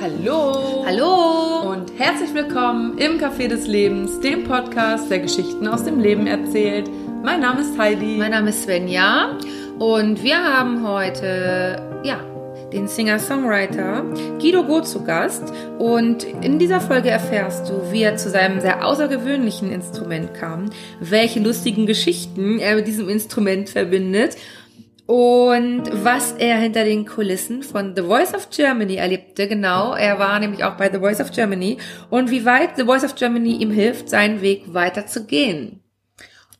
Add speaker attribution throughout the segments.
Speaker 1: Hallo!
Speaker 2: Hallo!
Speaker 1: Und herzlich willkommen im Café des Lebens, dem Podcast, der Geschichten aus dem Leben erzählt. Mein Name ist Heidi.
Speaker 2: Mein Name ist Svenja und wir haben heute, ja, den Singer-Songwriter Guido Go zu Gast. Und in dieser Folge erfährst du, wie er zu seinem sehr außergewöhnlichen Instrument kam, welche lustigen Geschichten er mit diesem Instrument verbindet und was er hinter den Kulissen von The Voice of Germany erlebte. Genau, er war nämlich auch bei The Voice of Germany und wie weit The Voice of Germany ihm hilft, seinen Weg weiterzugehen.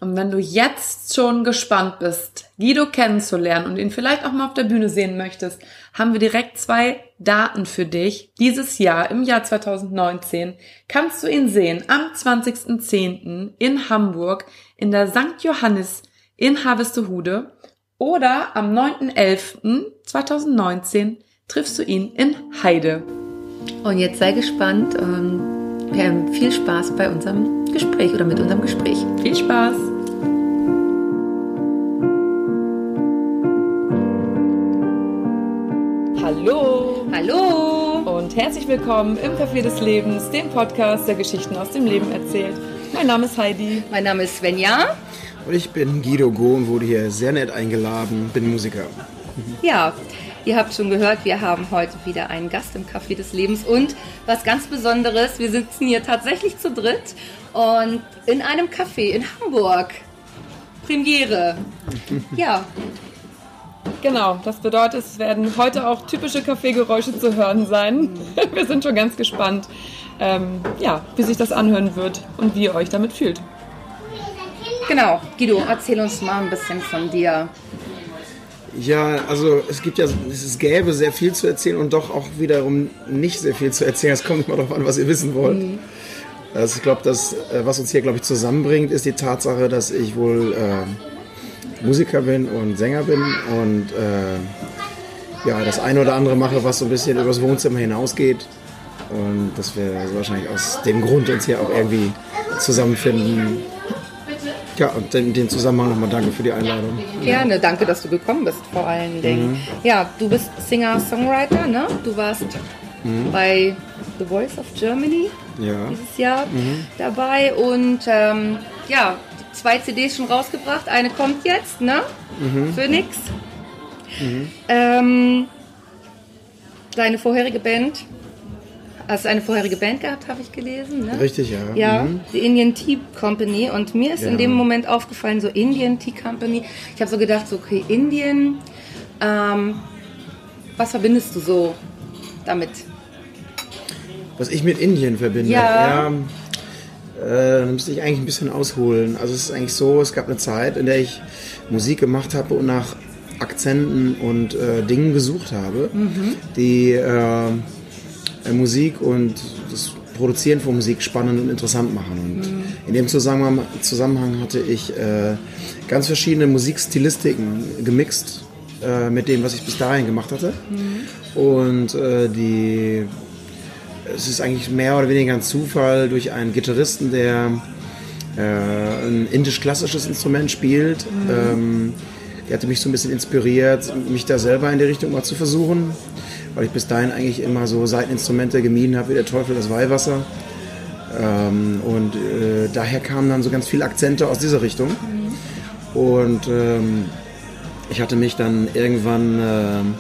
Speaker 1: Und wenn du jetzt schon gespannt bist, Guido kennenzulernen und ihn vielleicht auch mal auf der Bühne sehen möchtest, haben wir direkt zwei Daten für dich. Dieses Jahr, im Jahr 2019, kannst du ihn sehen am 20.10. in Hamburg in der St. Johannes in Harvestehude oder am 9.11.2019 triffst du ihn in Heide.
Speaker 2: Und jetzt sei gespannt. Ähm, wir haben viel Spaß bei unserem Gespräch oder mit unserem Gespräch.
Speaker 1: Viel Spaß! Hallo!
Speaker 2: Hallo!
Speaker 1: Und herzlich willkommen im Café des Lebens, dem Podcast, der Geschichten aus dem Leben erzählt. Mein Name ist Heidi.
Speaker 2: Mein Name ist Svenja.
Speaker 3: Und ich bin Guido Go und wurde hier sehr nett eingeladen, bin Musiker.
Speaker 2: Ja, ihr habt schon gehört, wir haben heute wieder einen Gast im Café des Lebens und was ganz Besonderes, wir sitzen hier tatsächlich zu dritt und in einem Café in Hamburg. Premiere. Ja,
Speaker 1: Genau, das bedeutet, es werden heute auch typische Kaffeegeräusche zu hören sein. Wir sind schon ganz gespannt, ähm, ja, wie sich das anhören wird und wie ihr euch damit fühlt.
Speaker 2: Genau. Guido, erzähl uns mal ein bisschen von dir.
Speaker 3: Ja, also es gibt ja, es gäbe sehr viel zu erzählen und doch auch wiederum nicht sehr viel zu erzählen. Es kommt immer darauf an, was ihr wissen wollt. Also ich glaube, das, äh, was uns hier, glaube ich, zusammenbringt, ist die Tatsache, dass ich wohl äh, Musiker bin und Sänger bin und äh, ja, das eine oder andere mache, was so ein bisschen übers Wohnzimmer hinausgeht. Und dass wir also wahrscheinlich aus dem Grund uns hier auch irgendwie zusammenfinden. Ja, und in dem Zusammenhang nochmal danke für die Einladung.
Speaker 2: Gerne, danke, dass du gekommen bist, vor allen Dingen. Ja, du bist Singer-Songwriter, ne? Du warst bei The Voice of Germany
Speaker 3: Ja.
Speaker 2: dieses Jahr dabei und ähm, ja, zwei CDs schon rausgebracht. Eine kommt jetzt, ne? Phoenix. Ähm, deine vorherige Band. Hast eine vorherige Band gehabt, habe ich gelesen, ne?
Speaker 3: Richtig, ja.
Speaker 2: Ja,
Speaker 3: Mhm.
Speaker 2: die Indian Tea Company. Und mir ist in
Speaker 3: Ja.
Speaker 2: dem Moment aufgefallen, so Indian Tea Company. Ich habe so gedacht, so, okay, Indien, ähm, was verbindest du so damit?
Speaker 3: Was ich mit Indien verbinde,
Speaker 2: Ja.
Speaker 3: ja äh, da müsste ich eigentlich ein bisschen ausholen. Also es ist eigentlich so, es gab eine Zeit, in der ich Musik gemacht habe und nach Akzenten und äh, Dingen gesucht habe, die äh, äh, Musik und das Produzieren von Musik spannend und interessant machen. Und in dem Zusammenhang, Zusammenhang hatte ich äh, ganz verschiedene Musikstilistiken gemixt äh, mit dem, was ich bis dahin gemacht hatte. Und äh, die es ist eigentlich mehr oder weniger ein Zufall durch einen Gitarristen, der äh, ein indisch-klassisches Instrument spielt. Ähm, der hatte mich so ein bisschen inspiriert, mich da selber in die Richtung mal zu versuchen, weil ich bis dahin eigentlich immer so Seiteninstrumente gemieden habe, wie der Teufel das Weihwasser. Ähm, und äh, daher kamen dann so ganz viele Akzente aus dieser Richtung. Und ähm, ich hatte mich dann irgendwann ähm,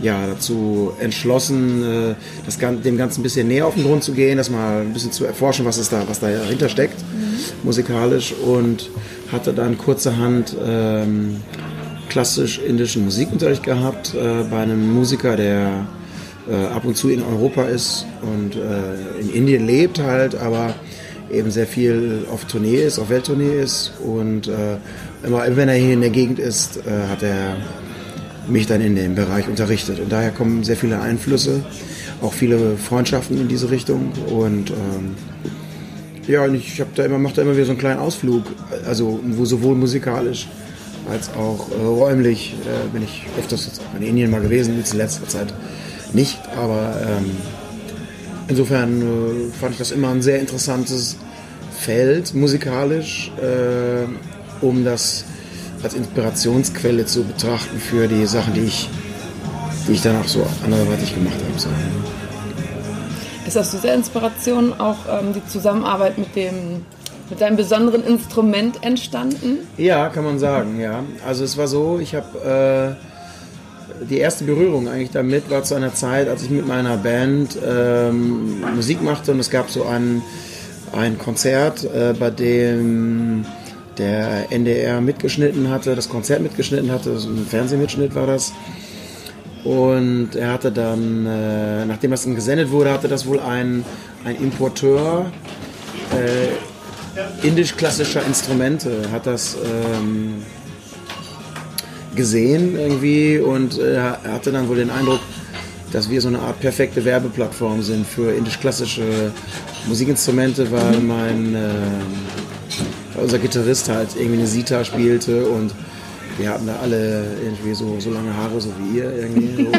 Speaker 3: ja, dazu entschlossen, äh, das, Gan- dem Ganzen ein bisschen näher auf den Grund zu gehen, das mal ein bisschen zu erforschen, was, es da, was dahinter steckt, musikalisch. Und hatte dann kurzerhand ähm, klassisch indischen Musikunterricht gehabt äh, bei einem Musiker, der äh, ab und zu in Europa ist und äh, in Indien lebt halt, aber eben sehr viel auf Tournee ist, auf Welttournee ist. Und äh, immer, wenn er hier in der Gegend ist, äh, hat er mich dann in dem Bereich unterrichtet. Und daher kommen sehr viele Einflüsse, auch viele Freundschaften in diese Richtung. Und ähm, ja, und ich habe da immer, mache da immer wieder so einen kleinen Ausflug, also wo sowohl musikalisch als auch äh, räumlich äh, bin ich öfters in Indien mal gewesen, jetzt in letzter Zeit nicht, aber ähm, insofern äh, fand ich das immer ein sehr interessantes Feld musikalisch, äh, um das als Inspirationsquelle zu betrachten für die Sachen, die ich die ich dann auch so anderweitig gemacht habe. So.
Speaker 1: Ist aus dieser Inspiration auch ähm, die Zusammenarbeit mit dem mit deinem besonderen Instrument entstanden?
Speaker 3: Ja, kann man sagen, ja. Also es war so, ich habe äh, die erste Berührung eigentlich damit war zu einer Zeit, als ich mit meiner Band ähm, Musik machte und es gab so ein, ein Konzert, äh, bei dem der NDR mitgeschnitten hatte, das Konzert mitgeschnitten hatte, so ein Fernsehmitschnitt war das. Und er hatte dann, äh, nachdem das dann gesendet wurde, hatte das wohl ein, ein Importeur äh, indisch-klassischer Instrumente, hat das ähm, gesehen irgendwie und äh, hatte dann wohl den Eindruck, dass wir so eine Art perfekte Werbeplattform sind für indisch-klassische Musikinstrumente, weil mein äh, weil unser Gitarrist halt irgendwie eine Sita spielte und wir hatten da alle irgendwie so, so lange Haare, so wie ihr irgendwie. So.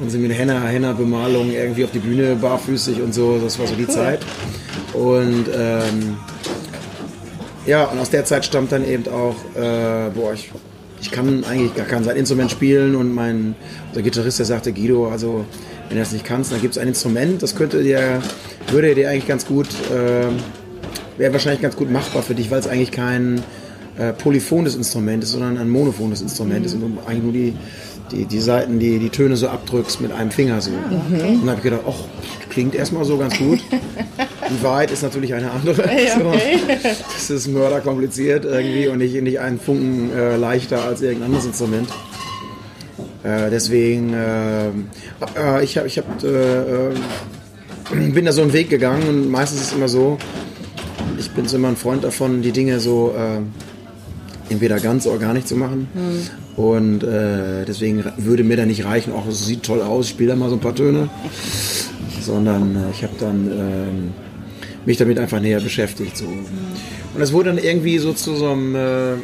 Speaker 3: und sind mit Henna, Henna Bemalung irgendwie auf die Bühne barfüßig und so. Das war so die cool. Zeit. Und ähm, ja, und aus der Zeit stammt dann eben auch, äh, boah, ich, ich kann eigentlich gar kein Instrument spielen und mein unser Gitarrist, der sagte, Guido, also wenn du das nicht kannst, dann gibt es ein Instrument, das könnte dir, würde dir eigentlich ganz gut, äh, wäre wahrscheinlich ganz gut machbar für dich, weil es eigentlich kein äh, polyphones Instrument ist, sondern ein monophones Instrument ist und eigentlich nur die, die, die Seiten, die, die Töne so abdrückst mit einem Finger so. Okay. Und dann habe ich gedacht, ach, klingt erstmal so ganz gut. Die Wahrheit ist natürlich eine andere. Okay. So. Das ist mörderkompliziert irgendwie und nicht, nicht einen Funken äh, leichter als irgendein anderes Instrument. Äh, deswegen, äh, äh ich, hab, ich hab, äh, äh, bin da so einen Weg gegangen und meistens ist es immer so, ich bin so immer ein Freund davon, die Dinge so entweder ganz oder gar nicht zu machen. Mhm. Und äh, deswegen würde mir da nicht reichen, auch es sieht toll aus, spiel da mal so ein paar Töne. Sondern äh, ich habe dann äh, mich damit einfach näher beschäftigt. So. Mhm. Und das wurde dann irgendwie so zu so einem äh,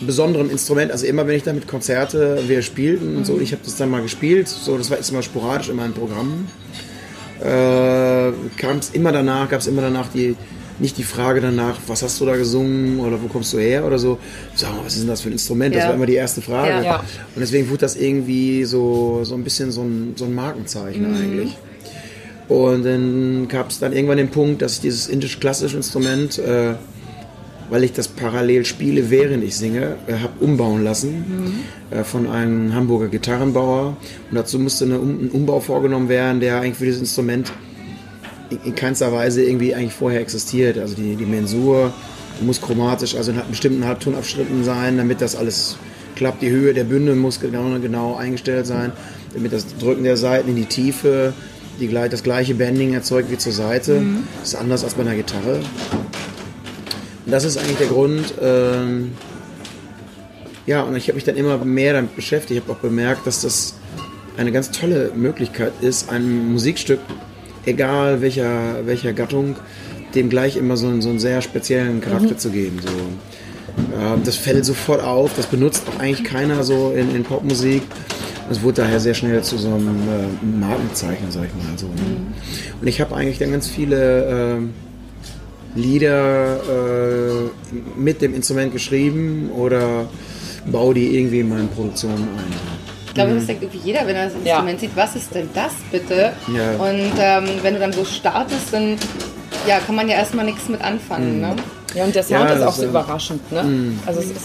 Speaker 3: besonderen Instrument. Also immer wenn ich damit Konzerte, wir spielten und so, mhm. ich habe das dann mal gespielt. So, das war jetzt immer sporadisch in meinem Programm. Äh, kam es immer danach, gab es immer danach die nicht die Frage danach, was hast du da gesungen oder wo kommst du her oder so. Sag mal, was ist denn das für ein Instrument? Ja. Das war immer die erste Frage. Ja. Und deswegen wurde das irgendwie so, so ein bisschen so ein, so ein Markenzeichen mhm. eigentlich. Und dann gab es dann irgendwann den Punkt, dass ich dieses indisch-klassische Instrument, äh, weil ich das parallel spiele, während ich singe, äh, habe umbauen lassen mhm. äh, von einem Hamburger Gitarrenbauer. Und dazu musste eine, ein Umbau vorgenommen werden, der eigentlich für dieses Instrument in keinster Weise irgendwie eigentlich vorher existiert. Also die, die Mensur muss chromatisch, also in bestimmten Halbtonabschnitten sein, damit das alles klappt. Die Höhe der Bünde muss genau, genau eingestellt sein, damit das Drücken der Seiten in die Tiefe die, das gleiche Bending erzeugt wie zur Seite. Mhm. Das ist anders als bei einer Gitarre. Und das ist eigentlich der Grund. Ähm, ja, und ich habe mich dann immer mehr damit beschäftigt. Ich habe auch bemerkt, dass das eine ganz tolle Möglichkeit ist, ein Musikstück egal welcher, welcher Gattung, dem gleich immer so einen, so einen sehr speziellen Charakter mhm. zu geben. So. Äh, das fällt sofort auf, das benutzt auch eigentlich keiner so in, in Popmusik. Es wurde daher sehr schnell zu so einem äh, Markenzeichen, sag ich mal. So, ne? mhm. Und ich habe eigentlich dann ganz viele äh, Lieder äh, mit dem Instrument geschrieben oder baue die irgendwie in meinen Produktionen ein.
Speaker 2: Ich glaube, das denkt irgendwie jeder, wenn er das Instrument ja. sieht, was ist denn das bitte? Ja. Und ähm, wenn du dann so startest, dann ja, kann man ja erstmal nichts mit anfangen. Mhm. Ne?
Speaker 1: Ja, und der Sound ja, ist auch so ähm, überraschend. Ne? Mhm. Also es ist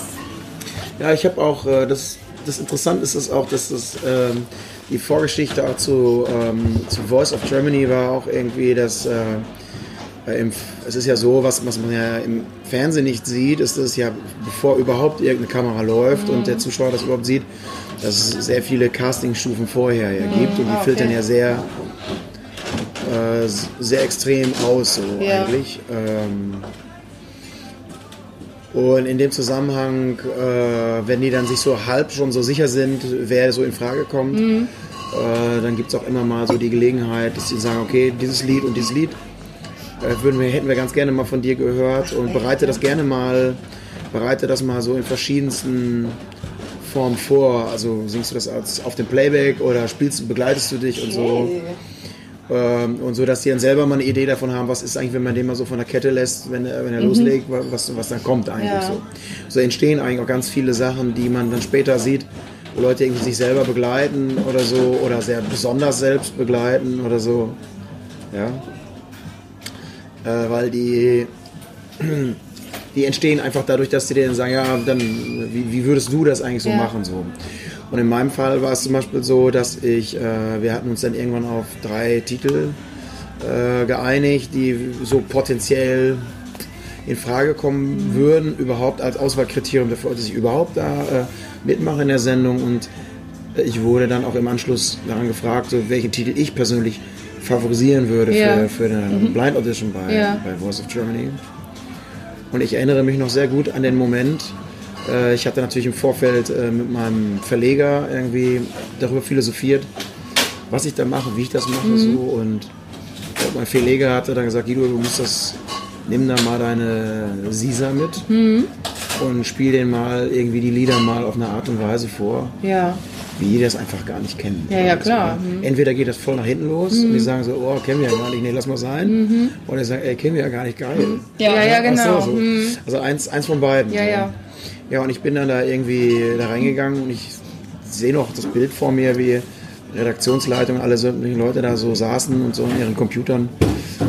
Speaker 3: ja, ich habe auch, äh, das, das Interessante ist es auch, dass das, ähm, die Vorgeschichte auch zu, ähm, zu Voice of Germany war auch irgendwie, dass äh, im, es ist ja so, was, was man ja im Fernsehen nicht sieht, ist es ja, bevor überhaupt irgendeine Kamera läuft mhm. und der Zuschauer das überhaupt sieht, dass es sehr viele Castingstufen vorher ja gibt und die okay. filtern ja sehr, äh, sehr extrem aus, so ja. eigentlich. Ähm, und in dem Zusammenhang, äh, wenn die dann sich so halb schon so sicher sind, wer so in Frage kommt, mhm. äh, dann gibt es auch immer mal so die Gelegenheit, dass sie sagen, okay, dieses Lied und dieses Lied äh, würden wir, hätten wir ganz gerne mal von dir gehört und bereite das gerne mal, bereite das mal so in verschiedensten Form vor? Also singst du das auf dem Playback oder spielst begleitest du dich und so? Ähm, und so, dass die dann selber mal eine Idee davon haben, was ist eigentlich, wenn man den mal so von der Kette lässt, wenn, wenn er mhm. loslegt, was, was dann kommt eigentlich ja. so. So entstehen eigentlich auch ganz viele Sachen, die man dann später sieht, wo Leute irgendwie sich selber begleiten oder so oder sehr besonders selbst begleiten oder so. Ja. Äh, weil die, die entstehen einfach dadurch, dass die dann sagen, ja, dann, wie, wie würdest du das eigentlich so
Speaker 2: Ja.
Speaker 3: machen? So. Und in meinem Fall war es zum Beispiel so, dass ich, äh, wir hatten uns dann irgendwann auf drei Titel äh, geeinigt, die so potenziell in Frage kommen würden, überhaupt als Auswahlkriterium dafür, dass ich überhaupt da äh, mitmache in der Sendung. Und äh, ich wurde dann auch im Anschluss daran gefragt, so, welchen Titel ich persönlich favorisieren würde
Speaker 2: Ja.
Speaker 3: für, für eine Blind Audition bei,
Speaker 2: Ja.
Speaker 3: bei Voice of Germany. Und ich erinnere mich noch sehr gut an den Moment. Äh, ich hatte natürlich im Vorfeld äh, mit meinem Verleger irgendwie darüber philosophiert, was ich da mache, wie ich das mache so und mein Verleger hatte dann gesagt, Guido, du musst das, nimm da mal deine Sisa mit und spiel den mal irgendwie die Lieder mal auf eine Art und Weise vor,
Speaker 2: Ja.
Speaker 3: Wie die das einfach gar nicht kennen.
Speaker 2: Ja, ja,
Speaker 3: Also,
Speaker 2: klar.
Speaker 3: ne? Entweder geht das voll nach hinten los und die sagen so, oh, kennen wir ja gar nicht, nee, lass mal sein. Oder die sagen, ey, kennen wir ja gar nicht, geil.
Speaker 2: Ja, ja,
Speaker 3: Ach
Speaker 2: genau.
Speaker 3: So, so. Also eins, eins von beiden.
Speaker 2: Ja,
Speaker 3: so.
Speaker 2: ja.
Speaker 3: Ja, und ich bin dann da irgendwie da reingegangen und ich sehe noch das Bild vor mir, wie Redaktionsleitung, alle sämtlichen Leute da so saßen und so in ihren Computern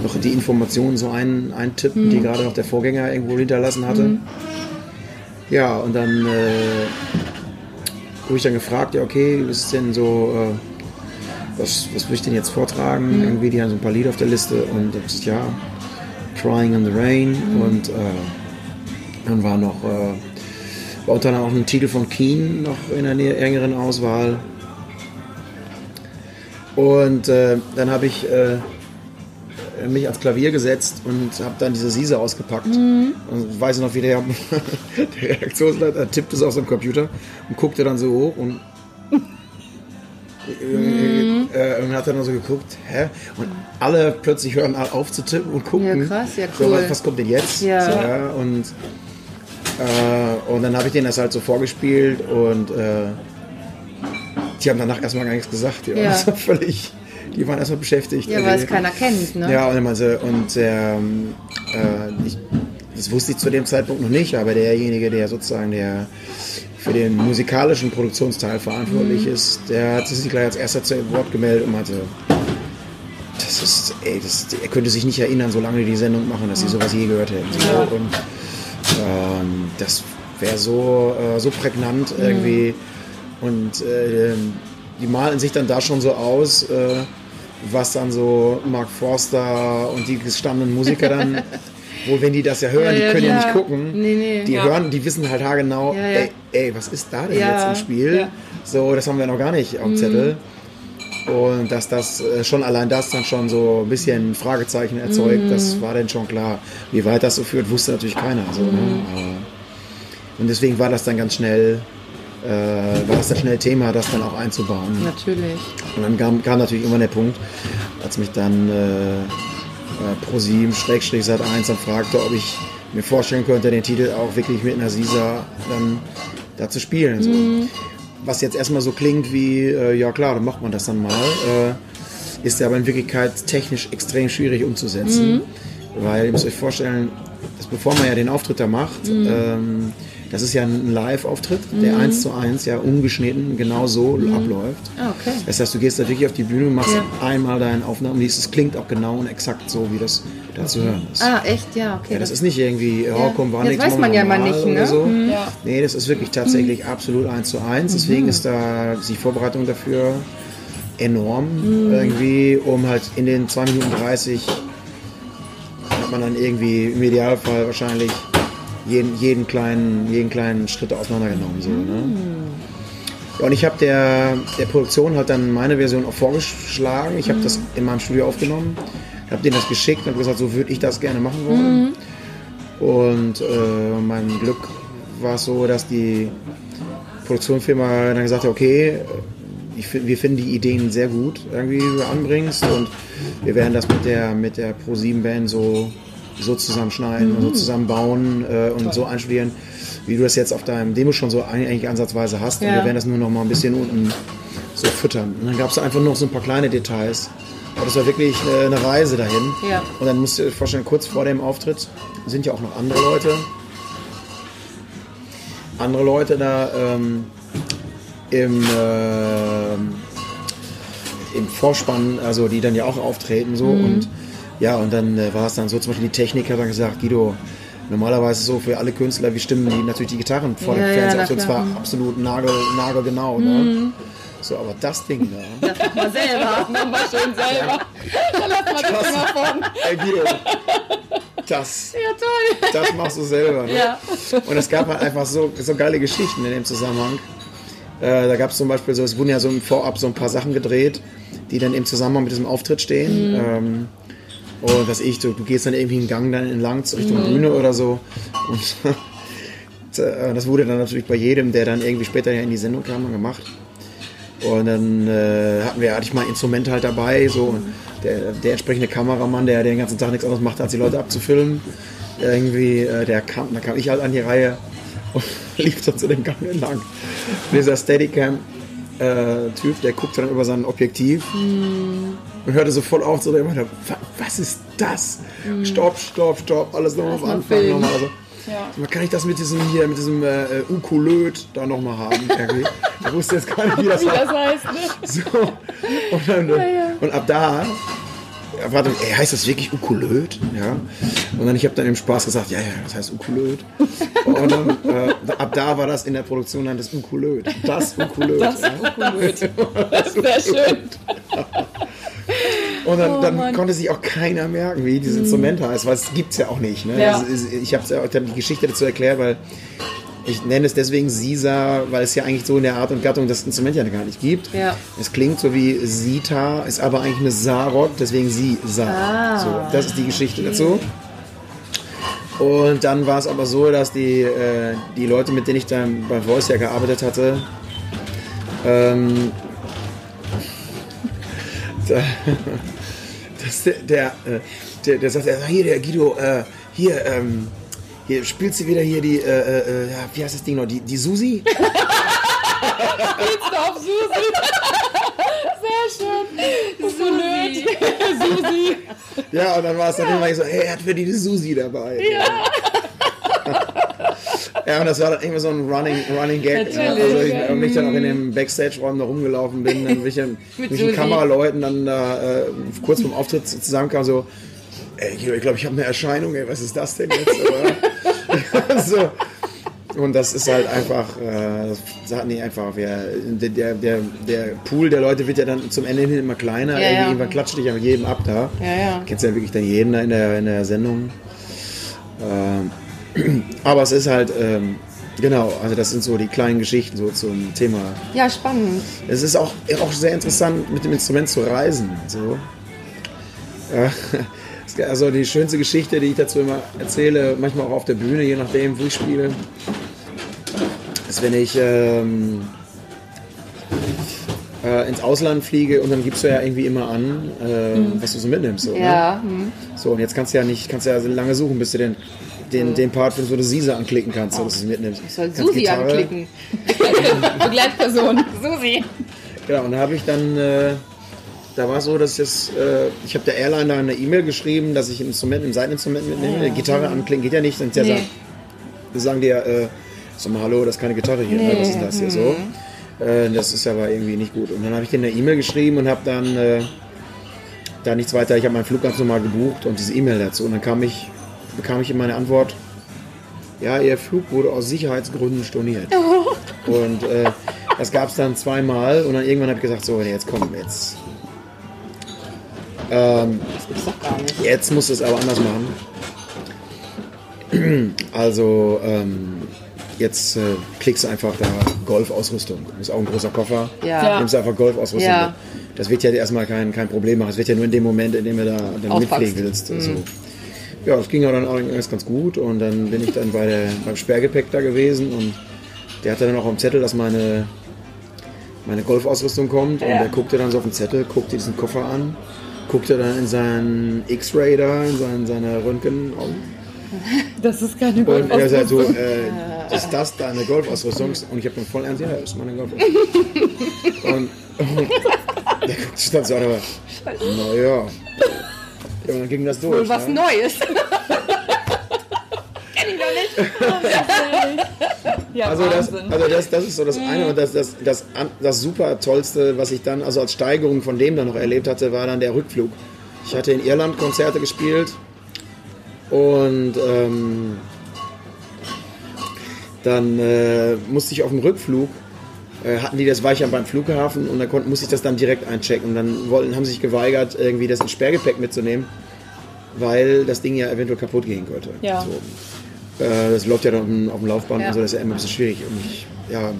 Speaker 3: noch die Informationen so ein, eintippen,
Speaker 2: Mhm.
Speaker 3: die gerade noch der Vorgänger irgendwo hinterlassen hatte. Ja, und dann äh, wurde ich dann gefragt, ja okay, was ist denn so, äh, was, was will ich denn jetzt vortragen?
Speaker 2: Mhm.
Speaker 3: Irgendwie, die haben so ein paar Lieder auf der Liste und ich gesagt, ja, Crying in the Rain
Speaker 2: Mhm.
Speaker 3: und äh, dann war noch, äh, war unter anderem auch ein Titel von Keen noch in der nähe- engeren Auswahl. Und äh, dann habe ich äh, mich ans Klavier gesetzt und habe dann diese Sise ausgepackt. Und weiß noch, wie der, der Redaktionsleiter tippte es auf seinem Computer und guckte dann so hoch und, äh, und hat dann so geguckt, hä? Und alle plötzlich hören auf zu tippen und gucken.
Speaker 2: Ja, krass, ja,
Speaker 3: So,
Speaker 2: cool.
Speaker 3: was, was kommt denn jetzt?
Speaker 2: Ja.
Speaker 3: So, ja und, äh, und dann habe ich denen das halt so vorgespielt und äh, die haben danach erstmal gar nichts gesagt. Waren,
Speaker 2: Ja.
Speaker 3: so völlig, die waren erstmal beschäftigt.
Speaker 2: Ja, weil es keiner kennt, ne?
Speaker 3: Ja, und, meinte, und ähm, äh, ich, das wusste ich zu dem Zeitpunkt noch nicht, aber derjenige, der sozusagen der für den musikalischen Produktionsteil verantwortlich
Speaker 2: Mhm.
Speaker 3: ist, der hat sich gleich als erster zu Wort gemeldet und meinte, das ist, ey, das, er könnte sich nicht erinnern, solange die die Sendung machen, dass sie sowas je gehört hätten. So, und ähm, das wäre so, äh, so prägnant irgendwie. Und äh, die malen sich dann da schon so aus, äh, was dann so Mark Forster und die gestandenen Musiker dann, wo wenn die das ja hören,
Speaker 2: Ja, ja,
Speaker 3: die können ja,
Speaker 2: klar.
Speaker 3: nicht gucken.
Speaker 2: Nee, nee.
Speaker 3: die
Speaker 2: Ja.
Speaker 3: hören, die wissen halt haargenau,
Speaker 2: Ja, ja.
Speaker 3: Ey, ey, was ist da denn
Speaker 2: Ja,
Speaker 3: jetzt im Spiel?
Speaker 2: ja. Mhm.
Speaker 3: So, das haben wir noch gar nicht auf dem Zettel. Und dass das äh, schon allein das dann schon so ein bisschen Fragezeichen erzeugt,
Speaker 2: Mhm.
Speaker 3: das war dann schon klar. Wie weit das so führt, wusste natürlich keiner. So, ne?
Speaker 2: Mhm.
Speaker 3: Aber- Und deswegen war das dann ganz schnell, äh, war das dann schnell Thema, das dann auch einzubauen.
Speaker 2: Natürlich.
Speaker 3: Und dann kam, kam natürlich immer der Punkt, als mich dann äh, äh, ProSieben Schrägstrich Sat 1 dann fragte, ob ich mir vorstellen könnte, den Titel auch wirklich mit einer Sisa dann da zu spielen. So. Was jetzt erstmal so klingt wie, äh, ja klar, dann macht man das dann mal, äh, ist aber in Wirklichkeit technisch extrem schwierig umzusetzen. Weil ihr müsst euch vorstellen, dass bevor man ja den Auftritt da macht, ähm, das ist ja ein Live-Auftritt, der eins zu eins ja ungeschnitten genau so abläuft.
Speaker 2: Ah, okay.
Speaker 3: Das heißt, du gehst da wirklich auf die Bühne, machst
Speaker 2: Ja.
Speaker 3: einmal deine Aufnahmen, liest, es klingt auch genau und exakt so, wie das da zu hören ist.
Speaker 2: Ah, echt? Ja, okay.
Speaker 3: Ja, das ist nicht irgendwie, oh,
Speaker 2: Ja.
Speaker 3: komm, war
Speaker 2: Das
Speaker 3: nichts,
Speaker 2: weiß
Speaker 3: machen
Speaker 2: man ja mal nicht, ne?
Speaker 3: Oder so.
Speaker 2: Mhm.
Speaker 1: Ja.
Speaker 3: Nee, das ist wirklich tatsächlich absolut eins zu eins. Deswegen ist da die Vorbereitung dafür enorm irgendwie, um halt in den 2 Minuten 30 hat man dann irgendwie im Idealfall wahrscheinlich jeden, jeden, kleinen, jeden kleinen Schritt auseinandergenommen. So, ne? Ja, und ich habe der, der Produktion halt dann meine Version auch vorgeschlagen. Ich habe das in meinem Studio aufgenommen, habe denen das geschickt und gesagt, so würde ich das gerne machen wollen. Und äh, mein Glück war es so, dass die Produktionsfirma dann gesagt hat, okay, ich, find- wir finden die Ideen sehr gut, irgendwie die du anbringst und wir werden das mit der, mit der Pro7-Band so, so zusammenschneiden und so zusammenbauen äh, und so einstudieren, wie du das jetzt auf deinem Demo schon so eigentlich ansatzweise hast. Und
Speaker 2: Ja.
Speaker 3: wir werden das nur noch mal ein bisschen unten so füttern. Und dann gab es einfach noch so ein paar kleine Details. Aber das war wirklich eine, eine Reise dahin.
Speaker 2: Ja.
Speaker 3: Und dann musst du dir vorstellen, kurz vor dem Auftritt sind ja auch noch andere Leute. Andere Leute da, ähm, im, äh, im Vorspann, also die dann ja auch auftreten so und ja, und dann äh, war es dann so, zum Beispiel die Techniker hat dann gesagt, Guido, normalerweise so für alle Künstler, wir stimmen die natürlich die Gitarren vor
Speaker 2: Ja,
Speaker 3: dem
Speaker 2: ja,
Speaker 3: Fernseher
Speaker 2: na
Speaker 3: auf, und zwar absolut nagel, nagelgenau. Ne? So, aber das Ding da.
Speaker 2: Das mach mal selber.
Speaker 1: Nochmal schön selber. Dann lass mal das Thema von.
Speaker 3: Ey, Guido, das,
Speaker 1: Ja, toll.
Speaker 3: das machst du selber. Ne?
Speaker 1: Ja.
Speaker 3: Und es gab halt einfach so, so geile Geschichten in dem Zusammenhang. Äh, da gab es zum Beispiel so, es wurden ja so im Vorab so ein paar Sachen gedreht, die dann im Zusammenhang mit diesem Auftritt stehen. Ähm, und was ich, du, du gehst dann irgendwie einen Gang dann entlang Richtung Bühne oder so. Und äh, das wurde dann natürlich bei jedem, der dann irgendwie später in die Sendung kam, gemacht. Und dann äh, hatten wir, hatte ich mal Instrumente halt dabei, so und der, der entsprechende Kameramann, der den ganzen Tag nichts anderes macht, als die Leute abzufilmen. Irgendwie, äh, der kam, da kam ich halt an die Reihe und lief dann zu dem Gang entlang. Und dieser Steadicam-Typ, der guckte dann über sein Objektiv und hörte sofort auf zu reden. "Wa- Was ist das? Stopp, stopp, stopp, alles nochmal auf Anfang. Nochmal. Also,
Speaker 1: Ja.
Speaker 3: Kann ich das mit diesem hier, mit diesem äh, äh, Ukulöt da nochmal haben? Irgendwie? Ich wusste jetzt gar nicht, wie das
Speaker 1: Wie das heißt, ne?
Speaker 3: So. Und, dann, äh, und ab da, ja, warte, ey, heißt das wirklich Ukulöt? Ja. Und dann, ich habe dann im Spaß gesagt, ja, ja, das heißt Ukulöt. Und dann, äh, ab da war das in der Produktion dann das Ukulöt. Das Ukulöt.
Speaker 1: Das
Speaker 3: ja.
Speaker 1: Ukulöt. Das wäre schön.
Speaker 3: Und dann,
Speaker 1: Oh,
Speaker 3: dann konnte sich auch keiner merken, wie dieses Instrument heißt, weil es gibt es ja auch nicht. Ne?
Speaker 1: Ja.
Speaker 3: Also, ich habe ja die Geschichte dazu erklärt, weil ich nenne es deswegen Sisa, weil es ja eigentlich so in der Art und Gattung das Instrument ja gar nicht gibt.
Speaker 1: Ja.
Speaker 3: Es klingt so wie Sita, ist aber eigentlich eine Sarod, deswegen Sisa.
Speaker 1: Ah.
Speaker 3: So, das ist die Geschichte dazu. Und dann war es aber so, dass die, äh, die Leute, mit denen ich dann bei Voice ja gearbeitet hatte, ähm, dass der, der, äh, der, der sagt, äh, hier, der Guido, äh, hier, ähm, hier spielst du wieder hier die, äh, äh, äh, wie heißt das Ding noch, die, die Susi?
Speaker 1: Spielst du auf Susi? Sehr schön. Ukulöt. Susi.
Speaker 3: Ja, und dann war es dann immer so, hey, er hat für die die Susi dabei. Ja. Ja, und das war dann irgendwie so ein Running, Running Gag.
Speaker 1: Natürlich,
Speaker 3: Also ich,
Speaker 1: ja.
Speaker 3: wenn ich dann auch in dem Backstage-Raum da rumgelaufen bin, dann bin ich dann mit den. Kameraleuten dann da äh, kurz vorm Auftritt zusammenkam, so, ey, ich glaube, ich habe eine Erscheinung, ey, was ist das denn jetzt? So. Und das ist halt einfach, äh, das sagt nicht einfach, wer, der, der, der Pool der Leute wird ja dann zum Ende hin immer kleiner,
Speaker 1: Ja, ja.
Speaker 3: irgendwann klatscht dich ja mit jedem ab da.
Speaker 1: Ja, ja.
Speaker 3: Kennst ja wirklich dann jeden da in der, in der Sendung. Ähm, aber es ist halt, ähm, genau, also das sind so die kleinen Geschichten so zum Thema.
Speaker 1: Ja, spannend.
Speaker 3: Es ist auch, auch sehr interessant, mit dem Instrument zu reisen. So. Es- also die schönste Geschichte, die ich dazu immer erzähle, manchmal auch auf der Bühne, je nachdem, wo ich spiele, ist, wenn ich ähm, äh, ins Ausland fliege und dann gibst du ja irgendwie immer an, äh, was du so mitnimmst. So, Ne?
Speaker 1: Ja. hm.
Speaker 3: So, und jetzt kannst du ja nicht, kannst du ja lange suchen, bis du den, den, den Part so eine Sisa anklicken kannst, so, dass du es mitnimmst.
Speaker 1: Ich soll Susi
Speaker 3: Gitarre-
Speaker 1: anklicken. Begleitperson. Susi.
Speaker 3: Genau, und da habe ich dann, äh, da war es so, dass ich das, äh, ich habe der Airline da eine E-Mail geschrieben, dass ich ein Instrument, ein Seiteninstrument mitnehme. Eine Gitarre anklicken geht ja nicht, sonst ja
Speaker 1: Nee.
Speaker 3: sagen, die sagen dir, äh, sag mal, hallo, das ist keine Gitarre hier, ne? was ist denn das hier so? Äh, das ist aber irgendwie nicht gut. Und dann habe ich denen eine E-Mail geschrieben und habe dann äh, da nichts weiter, ich habe meinen Flug ganz normal gebucht und diese E-Mail dazu. Und dann kam ich, bekam ich in meine Antwort, ja, ihr Flug wurde aus Sicherheitsgründen storniert. Und äh, das gab es dann zweimal und dann irgendwann habe ich gesagt, so, jetzt komm, jetzt. Ähm,
Speaker 1: Das gibt's doch gar nicht.
Speaker 3: jetzt musst du es aber anders machen. Also, ähm, jetzt äh, klickst du einfach da Golfausrüstung. Das ist auch ein großer Koffer.
Speaker 1: Ja.
Speaker 2: Ja.
Speaker 3: Nimmst du einfach Golfausrüstung.
Speaker 1: Ja.
Speaker 3: mit. Das wird ja erstmal kein, kein Problem machen. Es wird ja nur in dem Moment, in dem du da dann
Speaker 1: Auspackst.
Speaker 3: mitfliegen willst. So. Ja, das ging ja dann auch erst ganz gut und dann bin ich dann bei der, beim Sperrgepäck da gewesen und der hatte dann auch am Zettel, dass meine, meine Golfausrüstung kommt und der guckte dann so auf den Zettel, guckte diesen Koffer an, guckte dann in seinen X-Ray da, in seinen, seine Röntgenaugen
Speaker 1: Das ist keine
Speaker 3: und er sagt so,
Speaker 1: Golfausrüstung.
Speaker 3: äh, ist das deine Golfausrüstung? Und ich habe dann voll ernst, ja, das ist meine Golfausrüstung. und, und der guckt sich dann so an, aber, naja. Ja, und dann ging das durch.
Speaker 1: Wohl was
Speaker 3: ne?
Speaker 1: Neues. Kenn ich doch nicht. Ja,
Speaker 3: also das, also das, das ist so das eine und das, das, das, das super tollste, was ich dann also als Steigerung von dem dann noch erlebt hatte, war dann der Rückflug. Ich hatte in Irland Konzerte gespielt und ähm, dann äh, musste ich auf dem Rückflug hatten die das ja beim Flughafen und dann musste ich das dann direkt einchecken und dann wollten haben sie sich geweigert irgendwie das ins Sperrgepäck mitzunehmen, weil das Ding ja eventuell kaputt gehen könnte.
Speaker 1: Ja.
Speaker 3: So. Äh, Das läuft ja dann auf dem, auf dem Laufband
Speaker 2: Ja.
Speaker 3: und so, das ist ja immer ein bisschen schwierig. Und ich, ja,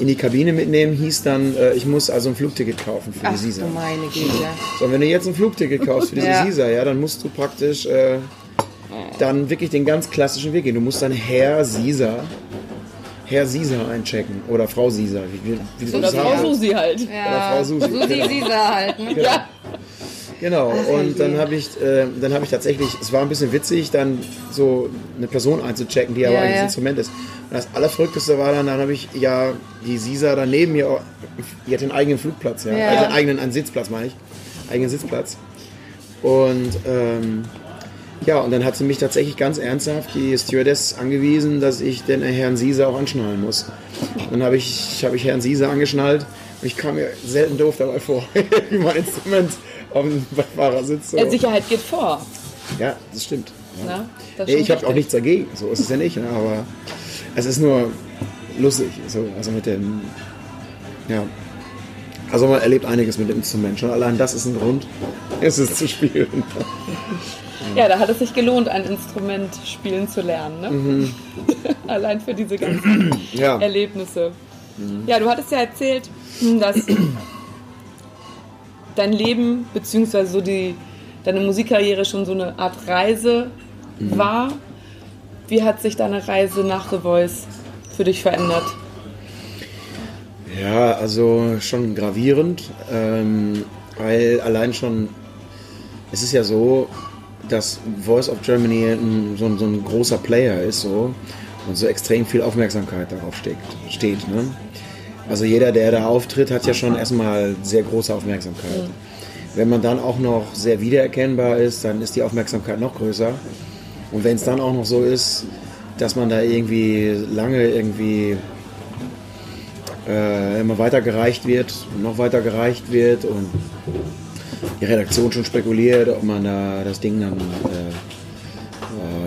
Speaker 3: in die Kabine mitnehmen hieß dann, äh, ich muss also ein Flugticket kaufen für
Speaker 2: Ach
Speaker 3: die Sisa.
Speaker 2: meine Güte.
Speaker 3: So, und wenn du jetzt ein Flugticket kaufst für diese
Speaker 2: Ja.
Speaker 3: Sisa, ja, dann musst du praktisch äh, dann wirklich den ganz klassischen Weg gehen. Du musst dann Herr Sisa, Herr Sisa einchecken oder Frau Sisa. Wie, wie, wie
Speaker 1: Oder. Frau Susi halt.
Speaker 3: Oder Frau Susi.
Speaker 2: Susi
Speaker 3: genau.
Speaker 2: Sisa halt. Ne?
Speaker 3: Genau. Genau, und dann habe ich, äh, dann habe ich tatsächlich, es war ein bisschen witzig, dann so eine Person einzuchecken, die aber
Speaker 2: Ja,
Speaker 3: eigentlich das
Speaker 2: ja.
Speaker 3: Instrument ist. Und das Allerverrückteste war dann, dann habe ich ja die Sisa daneben mir, auch- die hat den eigenen Flugplatz, ja,
Speaker 2: Ja.
Speaker 3: also einen eigenen, einen Sitzplatz meine ich, eigenen Sitzplatz. Und ähm, ja, und dann hat sie mich tatsächlich ganz ernsthaft, die Stewardess, angewiesen, dass ich den Herrn Sisa auch anschnallen muss. Dann habe ich, habe ich Herrn Sisa angeschnallt und ich kam mir selten doof dabei vor, wie mein Instrument auf dem Beifahrersitz. So.
Speaker 1: Ja, Sicherheit geht vor.
Speaker 3: Ja, das stimmt. Ja.
Speaker 1: Ne? Das
Speaker 3: ich habe auch nichts dagegen, so ist es ja nicht, ne? aber es ist nur lustig, so, also mit dem, ja. Also man erlebt einiges mit dem Instrument. Schon allein das ist ein Grund, es ist zu spielen.
Speaker 1: Ja, da hat es sich gelohnt, ein Instrument spielen zu lernen. Ne?
Speaker 3: Mhm.
Speaker 1: Allein für diese ganzen
Speaker 3: Ja,
Speaker 1: Erlebnisse. Ja, du hattest ja erzählt, dass dein Leben beziehungsweise so die deine Musikkarriere schon so eine Art Reise war. Wie hat sich deine Reise nach The Voice für dich verändert?
Speaker 3: ja, also schon gravierend, ähm, weil allein schon, es ist ja so, dass Voice of Germany ein, so, ein, so ein großer Player ist so und so extrem viel Aufmerksamkeit darauf steht. steht ne? Also jeder, der da auftritt, hat ja schon erstmal sehr große Aufmerksamkeit. Wenn man dann auch noch sehr wiedererkennbar ist, dann ist die Aufmerksamkeit noch größer. Und wenn es dann auch noch so ist, dass man da irgendwie lange irgendwie äh, immer weitergereicht wird und noch weiter gereicht wird und die Redaktion schon spekuliert, ob man da das Ding dann äh,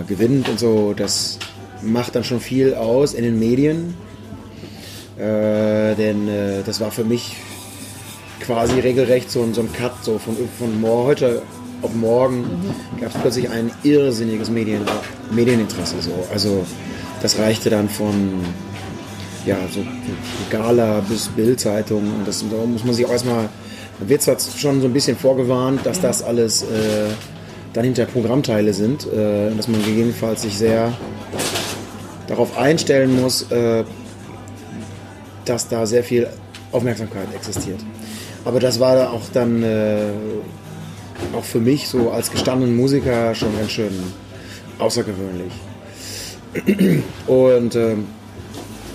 Speaker 3: äh, gewinnt und so. Das macht dann schon viel aus in den Medien. Äh, denn äh, das war für mich quasi regelrecht so, ein- so ein Cut, so von, von heute auf morgen gab es plötzlich ein irrsinniges Medien, Medieninteresse. So. Also das reichte dann von ja, so Gala bis Bildzeitung und das da muss man sich auch erstmal, wird zwar schon so ein bisschen vorgewarnt, dass das alles äh, dann hinter Programmteile sind, äh, dass man gegebenenfalls sich sehr darauf einstellen muss, äh, dass da sehr viel Aufmerksamkeit existiert. Aber das war da auch dann äh, auch für mich so als gestandenen Musiker schon ganz schön außergewöhnlich. Und ähm,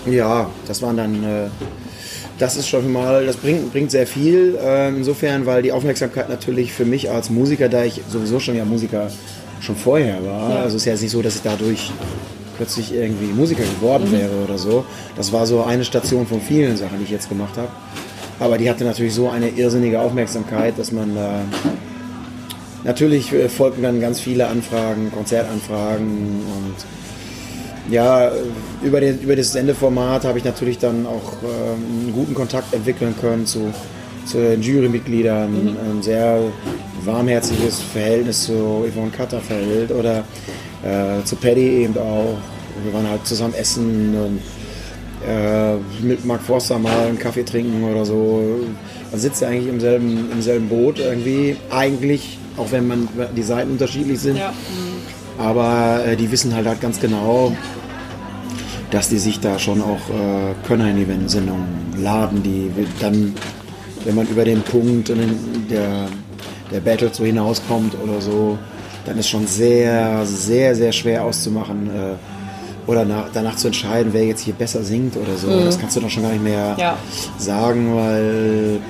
Speaker 3: ja, das waren dann, äh, das ist schon mal, das bringt, bringt sehr viel. Äh, insofern, weil die Aufmerksamkeit natürlich für mich als Musiker, da ich sowieso schon ja Musiker schon vorher war, also es ist ja jetzt nicht so, dass ich dadurch plötzlich irgendwie Musiker geworden wäre oder so. Das war so eine Station von vielen Sachen, die ich jetzt gemacht habe. Aber die hatte natürlich so eine irrsinnige Aufmerksamkeit, dass man da. Natürlich äh, folgten dann ganz viele Anfragen, Konzertanfragen und ja, über, den, über das Sendeformat habe ich natürlich dann auch ähm, einen guten Kontakt entwickeln können zu, zu den Jurymitgliedern, ein sehr warmherziges Verhältnis zu Yvonne Katterfeld oder äh, zu Paddy eben auch. Wir waren halt zusammen essen und äh, mit Mark Forster mal einen Kaffee trinken oder so. Man sitzt ja eigentlich im selben, im selben Boot irgendwie. Eigentlich, auch wenn man die Seiten unterschiedlich sind.
Speaker 1: Ja.
Speaker 3: Aber äh, die wissen halt, halt ganz genau, dass die sich da schon auch äh, Könner in die Sendung laden, die dann, wenn man über den Punkt der, der Battle so hinauskommt oder so, dann ist schon sehr, sehr, sehr schwer auszumachen äh, oder nach, danach zu entscheiden, wer jetzt hier besser singt oder so. Das kannst du doch schon gar nicht mehr
Speaker 1: Ja.
Speaker 3: sagen, weil,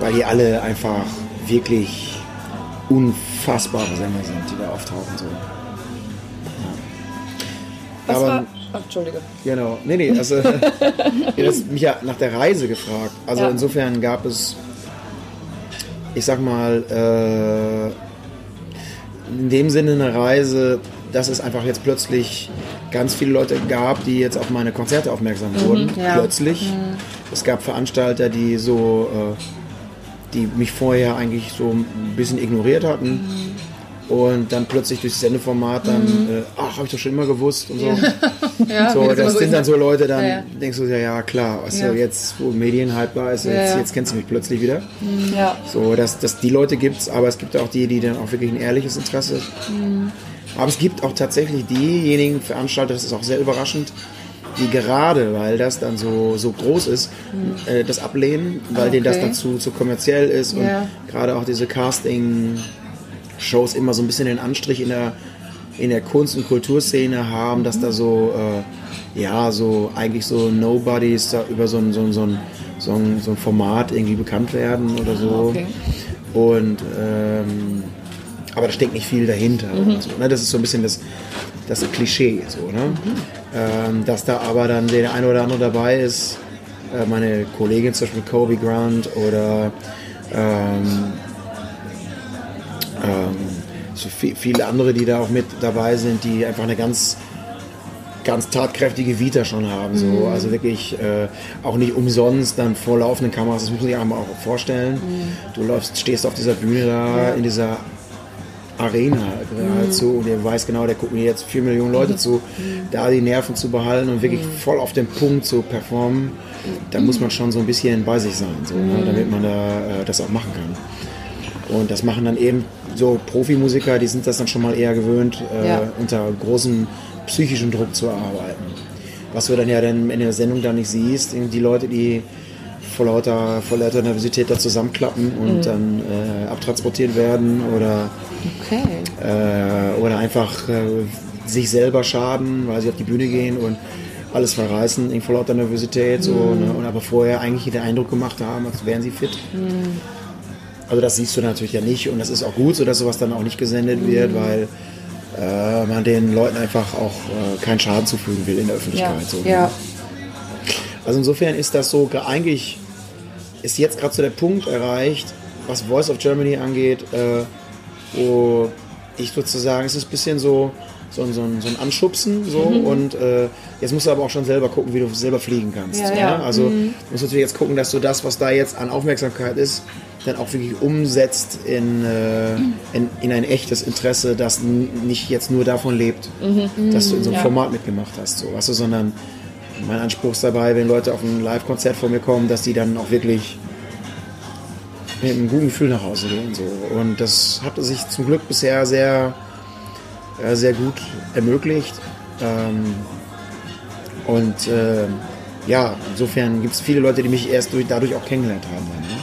Speaker 3: weil die alle einfach wirklich unfassbare Sänger sind, die da auftauchen. So.
Speaker 1: Was
Speaker 3: Aber
Speaker 1: Ach, Entschuldige.
Speaker 3: Genau. Nee, nee, also ihr hast mich ja nach der Reise gefragt. Also
Speaker 1: Ja.
Speaker 3: insofern gab es, ich sag mal, äh, in dem Sinne eine Reise, dass es einfach jetzt plötzlich ganz viele Leute gab, die jetzt auf meine Konzerte aufmerksam wurden.
Speaker 1: ja.
Speaker 3: Plötzlich. Es gab Veranstalter, die so, äh, die mich vorher eigentlich so ein bisschen ignoriert hatten. Und dann plötzlich durchs Sendeformat dann, äh, ach, habe ich doch schon immer gewusst und so.
Speaker 2: Ja,
Speaker 3: So,
Speaker 2: wie immer
Speaker 3: das
Speaker 2: so
Speaker 3: sind dann so Leute, dann
Speaker 2: Ja, ja.
Speaker 3: denkst du ja, ja klar, was
Speaker 2: Ja.
Speaker 3: so jetzt, wo Medienhype da ist,
Speaker 2: Ja,
Speaker 3: jetzt,
Speaker 2: ja.
Speaker 3: jetzt kennst du mich plötzlich wieder.
Speaker 1: Ja.
Speaker 3: So, dass, dass die Leute gibt's, aber es gibt auch die, die dann auch wirklich ein ehrliches Interesse.
Speaker 2: Mhm.
Speaker 3: Aber es gibt auch tatsächlich diejenigen Veranstalter, das ist auch sehr überraschend, die gerade, weil das dann so, so groß ist, äh, das ablehnen, weil denen das
Speaker 2: Mhm. Okay.
Speaker 3: dann zu, zu kommerziell ist und
Speaker 2: Ja.
Speaker 3: gerade auch diese Casting-Shows immer so ein bisschen den Anstrich in der, in der Kunst- und Kulturszene haben, dass da so, äh, ja, so eigentlich so Nobodies da über so ein, so ein, so ein, so ein, Format irgendwie bekannt werden oder so.
Speaker 2: okay.
Speaker 3: Und ähm, aber da steckt nicht viel dahinter. Und so, ne? Das ist so ein bisschen das, das Klischee, so, ne? ähm, dass da aber dann der eine oder andere dabei ist. Äh, meine Kollegin zum Beispiel Kobe Grant oder ähm, ähm, viele andere, die da auch mit dabei sind, die einfach eine ganz ganz tatkräftige Vita schon haben. So. Also wirklich äh, auch nicht umsonst dann vor laufenden Kameras, das muss man sich einmal auch vorstellen. Du läufst, stehst auf dieser Bühne da, in dieser Arena geradezu und ihr weiß genau, der gucken jetzt vier Millionen Leute zu, da die Nerven zu behalten und wirklich voll auf den Punkt zu performen, da muss man schon so ein bisschen bei sich sein, so, ne, damit man da äh, das auch machen kann. Und das machen dann eben so Profimusiker, die sind das dann schon mal eher gewöhnt, äh,
Speaker 2: Ja.
Speaker 3: unter großem psychischen Druck zu arbeiten. Was du dann ja dann in der Sendung da nicht siehst, die Leute, die vor lauter, vor lauter Nervosität da zusammenklappen und dann äh, abtransportiert werden oder,
Speaker 2: Okay.
Speaker 3: äh, oder einfach äh, sich selber schaden, weil sie auf die Bühne gehen und alles verreißen vor lauter Nervosität. So, ne? und aber vorher eigentlich den Eindruck gemacht haben, als wären sie fit. Also das siehst du natürlich ja nicht und das ist auch gut so, dass sowas dann auch nicht gesendet wird, weil äh, man den Leuten einfach auch äh, keinen Schaden zufügen will in der Öffentlichkeit.
Speaker 2: Ja.
Speaker 3: So.
Speaker 2: ja.
Speaker 3: Also insofern ist das so, ge- eigentlich ist jetzt gerade so der Punkt erreicht, was Voice of Germany angeht, äh, wo ich sozusagen, es ist ein bisschen so, so, ein- so, so ein Anschubsen so und äh, jetzt musst du aber auch schon selber gucken, wie du selber fliegen kannst.
Speaker 2: Ja,
Speaker 3: so,
Speaker 2: ja.
Speaker 3: Ne? Also du musst natürlich jetzt gucken, dass du das, was da jetzt an Aufmerksamkeit ist, dann auch wirklich umsetzt in, äh, in, in ein echtes Interesse, das nicht jetzt nur davon lebt, dass du in so einem Format mitgemacht hast, so, weißt du, sondern mein Anspruch ist dabei, wenn Leute auf ein Live-Konzert von mir kommen, dass die dann auch wirklich mit einem guten Gefühl nach Hause gehen. So. Und das hatte sich zum Glück bisher sehr, äh, sehr gut ermöglicht. Ähm, und äh, ja, insofern gibt es viele Leute, die mich erst durch, dadurch auch kennengelernt haben. Ne?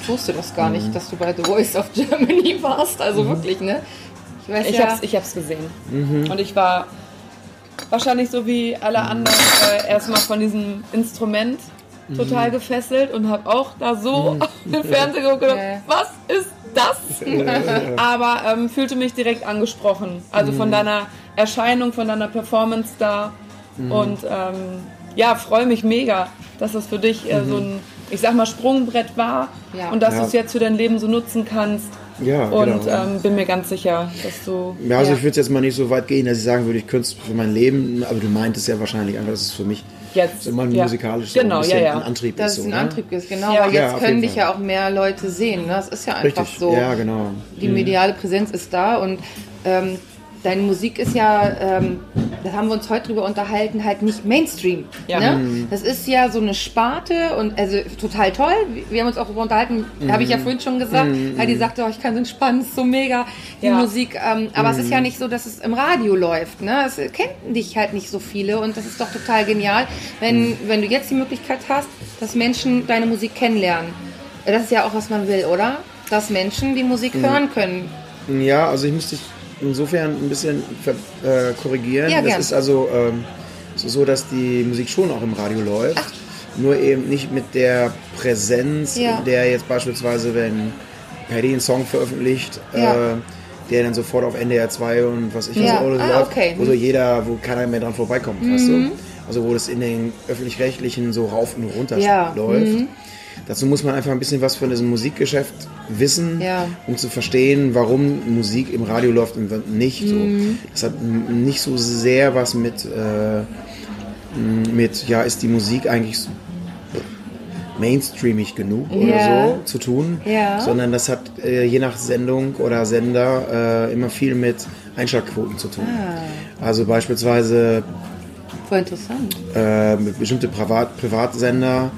Speaker 2: Ich wusste das gar
Speaker 3: Mhm.
Speaker 2: nicht, dass du bei The Voice of Germany warst. Also wirklich, ne? Ich weiß
Speaker 1: Ich
Speaker 2: ja.
Speaker 1: hab's, ich hab's gesehen.
Speaker 3: Mhm.
Speaker 1: Und ich war wahrscheinlich so wie alle anderen äh, erstmal von diesem Instrument
Speaker 3: Mhm.
Speaker 1: total gefesselt und habe auch da so auf den Fernseher geguckt
Speaker 2: Ja.
Speaker 1: was ist das? Aber ähm, fühlte mich direkt angesprochen. Also
Speaker 3: Mhm.
Speaker 1: von deiner Erscheinung, von deiner Performance da.
Speaker 3: Mhm.
Speaker 1: Und ähm, ja, freue mich mega, dass das für dich äh, so ein, ich sag mal, Sprungbrett war
Speaker 2: Ja.
Speaker 1: und dass
Speaker 3: Mhm. Ja.
Speaker 1: du es jetzt für dein Leben so nutzen kannst.
Speaker 3: Ja,
Speaker 1: Und
Speaker 3: genau.
Speaker 1: ähm, bin mir ganz sicher, dass du.
Speaker 3: Ja, also
Speaker 2: Ja.
Speaker 3: ich würde jetzt mal nicht so weit gehen, dass ich sagen würde, ich könnte es für mein Leben, aber du meintest ja wahrscheinlich einfach, dass es für mich
Speaker 1: Jetzt,
Speaker 3: so mal
Speaker 1: ja.
Speaker 3: musikalisch so
Speaker 1: Genau,
Speaker 3: ein
Speaker 1: ja, ja.
Speaker 3: ein Antrieb
Speaker 2: dass
Speaker 3: ist.
Speaker 2: es
Speaker 3: So,
Speaker 2: ein
Speaker 3: ne?
Speaker 2: Antrieb ist, genau.
Speaker 1: Ja.
Speaker 2: weil
Speaker 3: Ja,
Speaker 2: jetzt
Speaker 3: auf
Speaker 2: können dich
Speaker 3: Fall.
Speaker 2: ja auch mehr Leute sehen. Ne? Das ist ja einfach
Speaker 3: Richtig,
Speaker 2: so.
Speaker 3: ja, genau.
Speaker 2: Die mediale Präsenz ist da und ähm, deine Musik ist ja, ähm, da haben wir uns heute drüber unterhalten, halt nicht Mainstream.
Speaker 1: Ja.
Speaker 2: Ne?
Speaker 3: Mhm.
Speaker 2: Das ist ja so eine Sparte und also total toll. Wir haben uns auch darüber unterhalten, habe ich ja vorhin schon gesagt. Heidi sagte, oh, ich kann so entspannen, ist so mega, die
Speaker 1: Ja.
Speaker 2: Musik. Ähm, aber es ist ja nicht so, dass es im Radio läuft. Ne? Es kennen dich halt nicht so viele und das ist doch total genial, wenn, wenn du jetzt die Möglichkeit hast, dass Menschen deine Musik kennenlernen. Das ist ja auch, was man will, oder? Dass Menschen die Musik hören können.
Speaker 3: Ja, also ich müsste dich insofern ein bisschen äh, korrigieren.
Speaker 2: Ja,
Speaker 3: das ist also ähm, so, dass die Musik schon auch im Radio läuft. Nur eben nicht mit der Präsenz,
Speaker 2: Ja.
Speaker 3: der jetzt beispielsweise, wenn Paddy einen Song veröffentlicht,
Speaker 2: Ja.
Speaker 3: äh, der dann sofort auf NDR 2 und was ich was
Speaker 2: Ja.
Speaker 3: alles
Speaker 2: Ah,
Speaker 3: läuft,
Speaker 2: okay.
Speaker 3: wo so jeder, wo keiner mehr dran vorbeikommt, weißt du? Also wo das in den öffentlich-rechtlichen so rauf und runter
Speaker 2: Ja.
Speaker 3: läuft. Dazu muss man einfach ein bisschen was von diesem Musikgeschäft wissen,
Speaker 2: Ja.
Speaker 3: um zu verstehen, warum Musik im Radio läuft und nicht. So.
Speaker 2: Mhm.
Speaker 3: Das hat nicht so sehr was mit, äh, mit, ja, ist die Musik eigentlich so mainstreamig genug oder
Speaker 2: Ja.
Speaker 3: so zu tun,
Speaker 2: Ja.
Speaker 3: sondern das hat äh, je nach Sendung oder Sender äh, immer viel mit Einschaltquoten zu tun.
Speaker 2: Ah.
Speaker 3: Also beispielsweise
Speaker 2: Voll interessant.
Speaker 3: äh, bestimmte Privat Privatsender,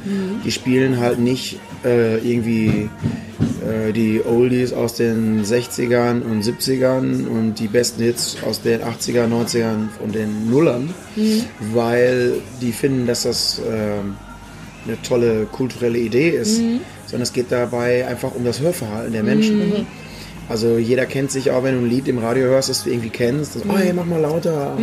Speaker 3: die spielen halt nicht äh, irgendwie äh, die Oldies aus den 60ern und 70ern und die besten Hits aus den 80er, 90ern und den Nullern, weil die finden, dass das ähm, eine tolle kulturelle Idee ist, sondern es geht dabei einfach um das Hörverhalten der Menschen. Also jeder kennt sich auch, wenn du ein Lied im Radio hörst, das du irgendwie kennst, das, oh, hey, mach mal lauter.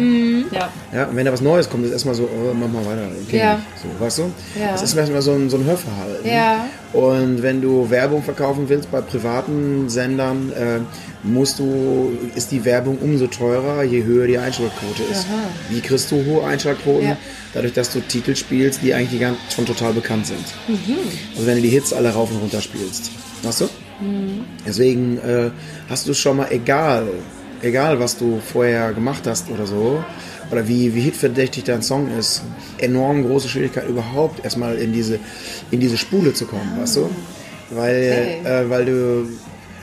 Speaker 1: Ja.
Speaker 3: Ja, und wenn da was Neues kommt, ist erstmal so, oh, mach mal weiter.
Speaker 2: Ja.
Speaker 3: So, weißt du?
Speaker 2: Ja.
Speaker 3: Das ist erstmal so ein, so ein Hörverhalten.
Speaker 2: Ja.
Speaker 3: Und wenn du Werbung verkaufen willst bei privaten Sendern, äh, musst du, ist die Werbung umso teurer, je höher die Einschaltquote ist. Wie kriegst du hohe Einschaltquoten?
Speaker 2: Ja.
Speaker 3: Dadurch, dass du Titel spielst, die eigentlich ganz, schon total bekannt sind.
Speaker 2: Mhm.
Speaker 3: Also wenn du die Hits alle rauf und runter spielst. Weißt du? Deswegen äh, hast du schon mal, egal, egal was du vorher gemacht hast oder so, oder wie, wie hitverdächtig dein Song ist, enorm große Schwierigkeit überhaupt erstmal in diese, in diese Spule zu kommen, weißt du? Weil,
Speaker 2: Okay.
Speaker 3: äh, weil du,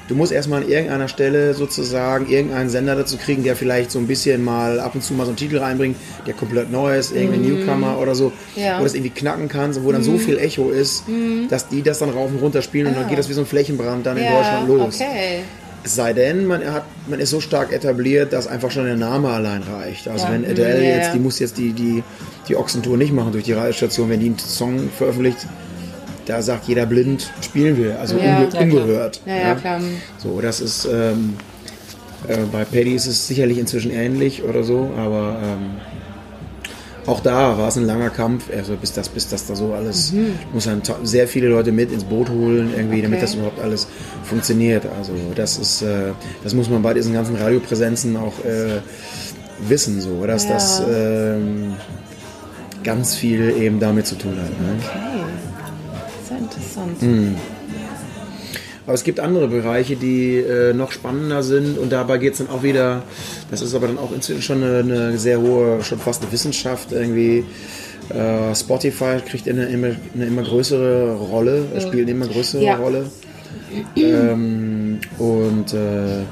Speaker 3: du musst erstmal an irgendeiner Stelle sozusagen irgendeinen Sender dazu kriegen, der vielleicht so ein bisschen mal ab und zu mal so einen Titel reinbringt, der komplett neu ist, irgendein Newcomer oder so,
Speaker 2: Mhm. Ja. Mhm.
Speaker 3: wo das irgendwie knacken kannst und wo dann so viel Echo ist, dass die das dann rauf und runter spielen und dann geht das wie so ein Flächenbrand dann in Deutschland los.
Speaker 2: Ah. Okay.
Speaker 3: Es sei denn, man, hat, man ist so stark etabliert, dass einfach schon der Name allein reicht. Also
Speaker 2: Ja.
Speaker 3: wenn Adele
Speaker 2: Mhm, ja,
Speaker 3: jetzt,
Speaker 2: ja.
Speaker 3: die muss jetzt die, die, die Ochsentour nicht machen durch die Radiostation, wenn die einen Song veröffentlicht, da sagt jeder blind, spielen wir, also
Speaker 2: Ja.
Speaker 3: unge
Speaker 1: Ja,
Speaker 3: ungehört.
Speaker 2: Ja, ja, klar.
Speaker 3: So, das ist, ähm, äh, bei Paddy ist es sicherlich inzwischen ähnlich oder so, aber ähm, auch da war es ein langer Kampf, also bis das, bis das da so alles, muss dann ta- sehr viele Leute mit ins Boot holen, irgendwie, damit
Speaker 2: Mhm. Okay.
Speaker 3: das überhaupt alles funktioniert. Also das ist, äh, das muss man bei diesen ganzen Radiopräsenzen auch äh, wissen, so, dass
Speaker 2: Ja.
Speaker 3: das ähm, ganz viel eben damit zu tun hat. Ne?
Speaker 2: Okay. Sehr interessant.
Speaker 3: Mhm. Aber es gibt andere Bereiche, die äh, noch spannender sind und dabei geht es dann auch wieder, das ist aber dann auch inzwischen schon eine, eine sehr hohe, schon fast eine Wissenschaft irgendwie. Äh, Spotify kriegt eine immer, eine immer größere Rolle, äh, spielt eine immer größere
Speaker 2: Ja.
Speaker 3: Rolle. Ähm, und äh,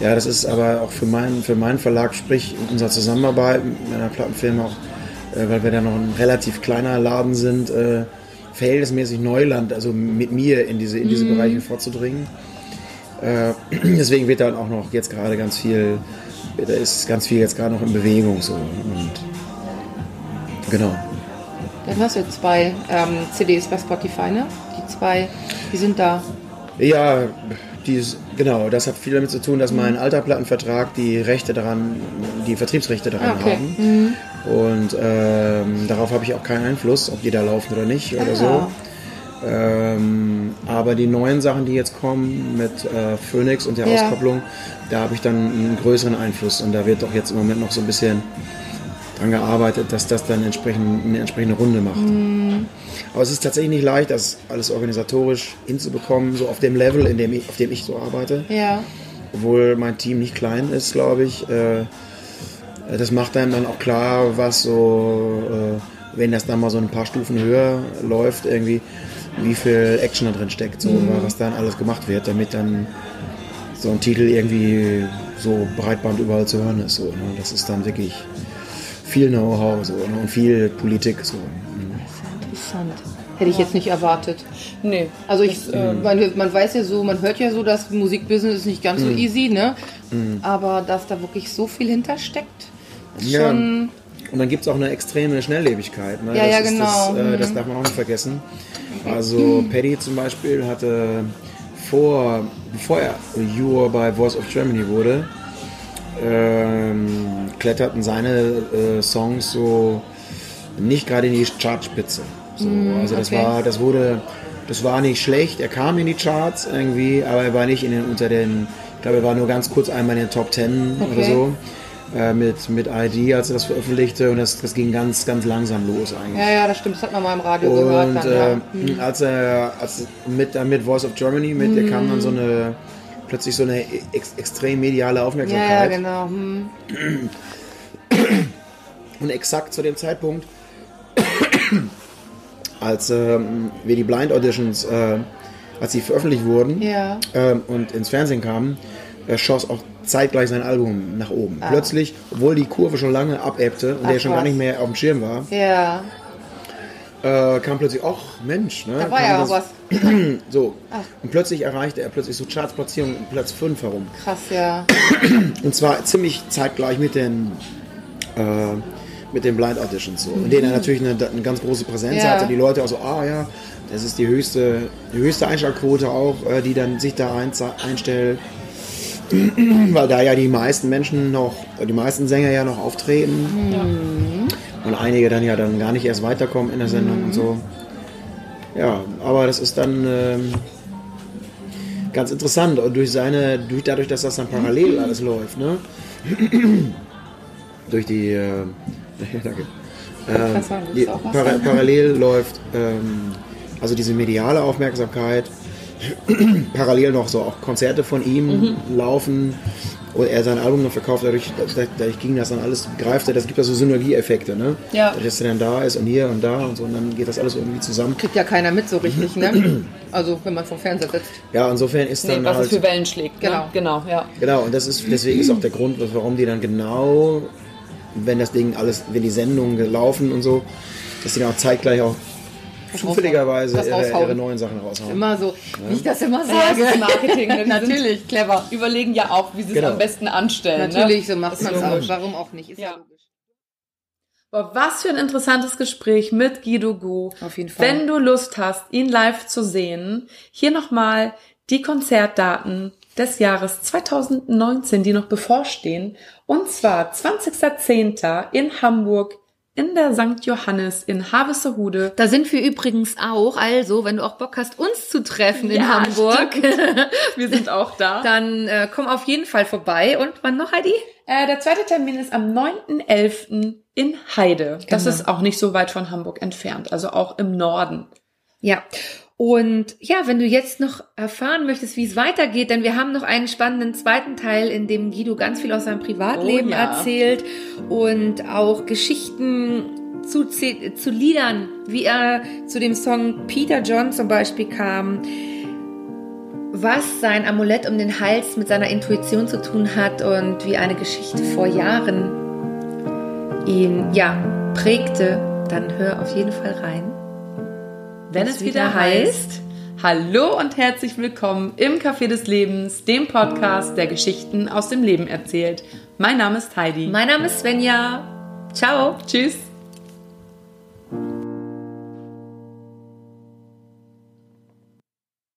Speaker 3: ja, das ist aber auch für, mein, für meinen Verlag, sprich unserer Zusammenarbeit mit meiner Plattenfirma auch, äh, weil wir da noch ein relativ kleiner Laden sind, äh, verhältnismäßig Neuland, also mit mir in diese, in diese Bereiche vorzudringen. Äh, deswegen wird da auch noch jetzt gerade ganz viel, da ist ganz viel jetzt gerade noch in Bewegung so. Und genau.
Speaker 2: Dann hast du zwei ähm, CDs bei Spotify, ne? Die zwei, die sind da.
Speaker 3: Ja, dies, genau, das hat viel damit zu tun, dass mein alter Plattenvertrag die Rechte daran, die Vertriebsrechte daran
Speaker 2: Ah, okay.
Speaker 3: haben. Und ähm, darauf habe ich auch keinen Einfluss, ob die da laufen oder nicht oder so.
Speaker 2: Ah.
Speaker 3: Ähm, aber die neuen Sachen, die jetzt kommen mit äh, Phoenix und der
Speaker 2: Ja.
Speaker 3: Auskopplung, da habe ich dann einen größeren Einfluss und da wird doch jetzt im Moment noch so ein bisschen dran gearbeitet, dass das dann entsprechend, eine entsprechende Runde macht.
Speaker 2: Mhm.
Speaker 3: Aber es ist tatsächlich nicht leicht, das alles organisatorisch hinzubekommen, so auf dem Level, in dem ich, auf dem ich so arbeite.
Speaker 2: Ja.
Speaker 3: Obwohl mein Team nicht klein ist, glaube ich. Äh, das macht einem dann auch klar, was so, äh, wenn das dann mal so ein paar Stufen höher läuft, irgendwie, wie viel Action da drin steckt, so, was dann alles gemacht wird, damit dann so ein Titel irgendwie so breitband überall zu hören ist. So, ne? Das ist dann wirklich viel Know-how so, ne? und viel Politik. So. Mhm.
Speaker 2: Interessant. Hätte ich jetzt nicht erwartet.
Speaker 1: Nee.
Speaker 2: Also ich, äh, man, man weiß ja so, man hört ja so, das Musikbusiness ist nicht ganz so easy, ne? Aber dass da wirklich so viel hintersteckt,
Speaker 3: Ja.
Speaker 2: schon.
Speaker 3: Und dann gibt es auch eine extreme Schnelllebigkeit. Ne?
Speaker 2: Ja,
Speaker 3: das
Speaker 2: ja, genau.
Speaker 3: Das, äh, das darf man auch nicht vergessen. Also Paddy zum Beispiel hatte vor, bevor er Juror bei Voice of Germany wurde, ähm, kletterten seine äh, Songs so nicht gerade in die Chartspitze. So, also das
Speaker 2: okay.
Speaker 3: war, das wurde, das war nicht schlecht. Er kam in die Charts irgendwie, aber er war nicht in den, unter den Ich glaube, er war nur ganz kurz einmal in den Top Ten oder
Speaker 2: Okay.
Speaker 3: so. Äh, mit, mit ID, als er das veröffentlichte. Und das, das ging ganz, ganz langsam los eigentlich.
Speaker 2: Ja, ja, das stimmt. Das hat man mal im Radio gehört.
Speaker 3: Und
Speaker 2: Dann, ja. Hm.
Speaker 3: äh, als er als mit, dann mit Voice of Germany, mit, der kam dann so eine plötzlich so eine ex, extrem mediale Aufmerksamkeit.
Speaker 2: ja, genau. Hm.
Speaker 3: Und exakt zu dem Zeitpunkt, als ähm, wir die Blind Auditions, äh, als sie veröffentlicht wurden
Speaker 2: Ja.
Speaker 3: ähm, und ins Fernsehen kamen, äh, schoss auch zeitgleich sein Album nach oben. Plötzlich, obwohl die Kurve schon lange abebbte und
Speaker 2: Ah. Ach,
Speaker 3: der schon gar
Speaker 2: was.
Speaker 3: nicht mehr auf dem Schirm war,
Speaker 2: Ja.
Speaker 3: äh, kam plötzlich, ach Mensch, ne?
Speaker 2: Da war ja auch was.
Speaker 3: So.
Speaker 2: Ach.
Speaker 3: Und plötzlich erreichte er plötzlich so Chartsplatzierung Platz 5 herum.
Speaker 2: Krass, ja.
Speaker 3: Und zwar ziemlich zeitgleich mit den, äh, mit den Blind Auditions so. In denen er natürlich eine, eine ganz große Präsenz
Speaker 2: Mhm. Ja.
Speaker 3: hatte. Die Leute auch so, ah ja, das ist die höchste, die höchste Einschaltquote auch, äh, die dann sich da ein, einstellt. Weil da ja die meisten Menschen noch, die meisten Sänger ja noch auftreten. Und einige dann ja dann gar nicht erst weiterkommen in der Sendung und so. Ja, aber das ist dann ähm, ganz interessant und durch seine, durch, dadurch, dass das dann parallel alles läuft, ne? durch die, äh, danke. Ähm, die, para parallel läuft ähm, also diese mediale Aufmerksamkeit, parallel noch so auch Konzerte von ihm
Speaker 2: Mhm.
Speaker 3: laufen und er sein Album noch verkauft, dadurch, dadurch, ging das dann alles, greift er, das gibt da so Synergieeffekte, ne?
Speaker 2: Ja.
Speaker 3: Dass er dann da ist und hier und da und so und dann geht das alles irgendwie zusammen.
Speaker 2: Kriegt ja keiner mit so richtig, ne? Also, wenn man vom Fernseher sitzt.
Speaker 3: Ja, insofern ist
Speaker 1: Nee,
Speaker 3: dann
Speaker 1: was
Speaker 3: halt,
Speaker 1: es für Wellen schlägt.
Speaker 2: Genau.
Speaker 1: Ne? Genau, ja.
Speaker 3: Genau, und das ist deswegen ist auch der Grund, warum die dann genau, wenn das Ding alles, wenn die Sendungen gelaufen und so, dass die dann auch zeitgleich auch zufälligerweise ihre, ihre neuen Sachen raushauen.
Speaker 2: Immer so, wie ich das immer
Speaker 1: Ja, das
Speaker 2: sage.
Speaker 1: ist Marketing. Ne?
Speaker 2: Natürlich, clever.
Speaker 1: Überlegen ja auch, wie sie es
Speaker 3: Genau.
Speaker 1: am besten anstellen.
Speaker 2: Natürlich,
Speaker 1: ne?
Speaker 2: so macht man es auch. Warum auch nicht? Ist ja,
Speaker 1: Ja.
Speaker 2: logisch.
Speaker 1: Boah, was für ein interessantes Gespräch mit Guido Gu.
Speaker 2: Auf jeden Fall.
Speaker 1: Wenn du Lust hast, ihn live zu sehen, hier nochmal die Konzertdaten des Jahres 2019, die noch bevorstehen. Und zwar 20.10. in Hamburg in der St. Johannes in Havesehude.
Speaker 2: Da sind wir übrigens auch. Also, wenn du auch Bock hast, uns zu treffen in
Speaker 1: Ja,
Speaker 2: Hamburg,
Speaker 1: Wir sind auch da.
Speaker 2: dann äh, komm auf jeden Fall vorbei. Und wann noch, Heidi?
Speaker 1: Äh, der zweite Termin ist am 9.11. in Heide. Das
Speaker 2: Genau.
Speaker 1: ist auch nicht so weit von Hamburg entfernt, also auch im Norden.
Speaker 2: Ja. Und ja, wenn du jetzt noch erfahren möchtest, wie es weitergeht, denn wir haben noch einen spannenden zweiten Teil, in dem Guido ganz viel aus seinem Privatleben
Speaker 1: Oh ja.
Speaker 2: erzählt und auch Geschichten zu, zu Liedern, wie er zu dem Song Peter John zum Beispiel kam, was sein Amulett um den Hals mit seiner Intuition zu tun hat und wie eine Geschichte vor Jahren ihn ja prägte, dann hör auf jeden Fall rein.
Speaker 1: Wenn es wieder heißt, Hallo und herzlich willkommen im Café des Lebens, dem Podcast, der Geschichten aus dem Leben erzählt. Mein Name ist Heidi.
Speaker 2: Mein Name ist Svenja. Ciao.
Speaker 1: Tschüss.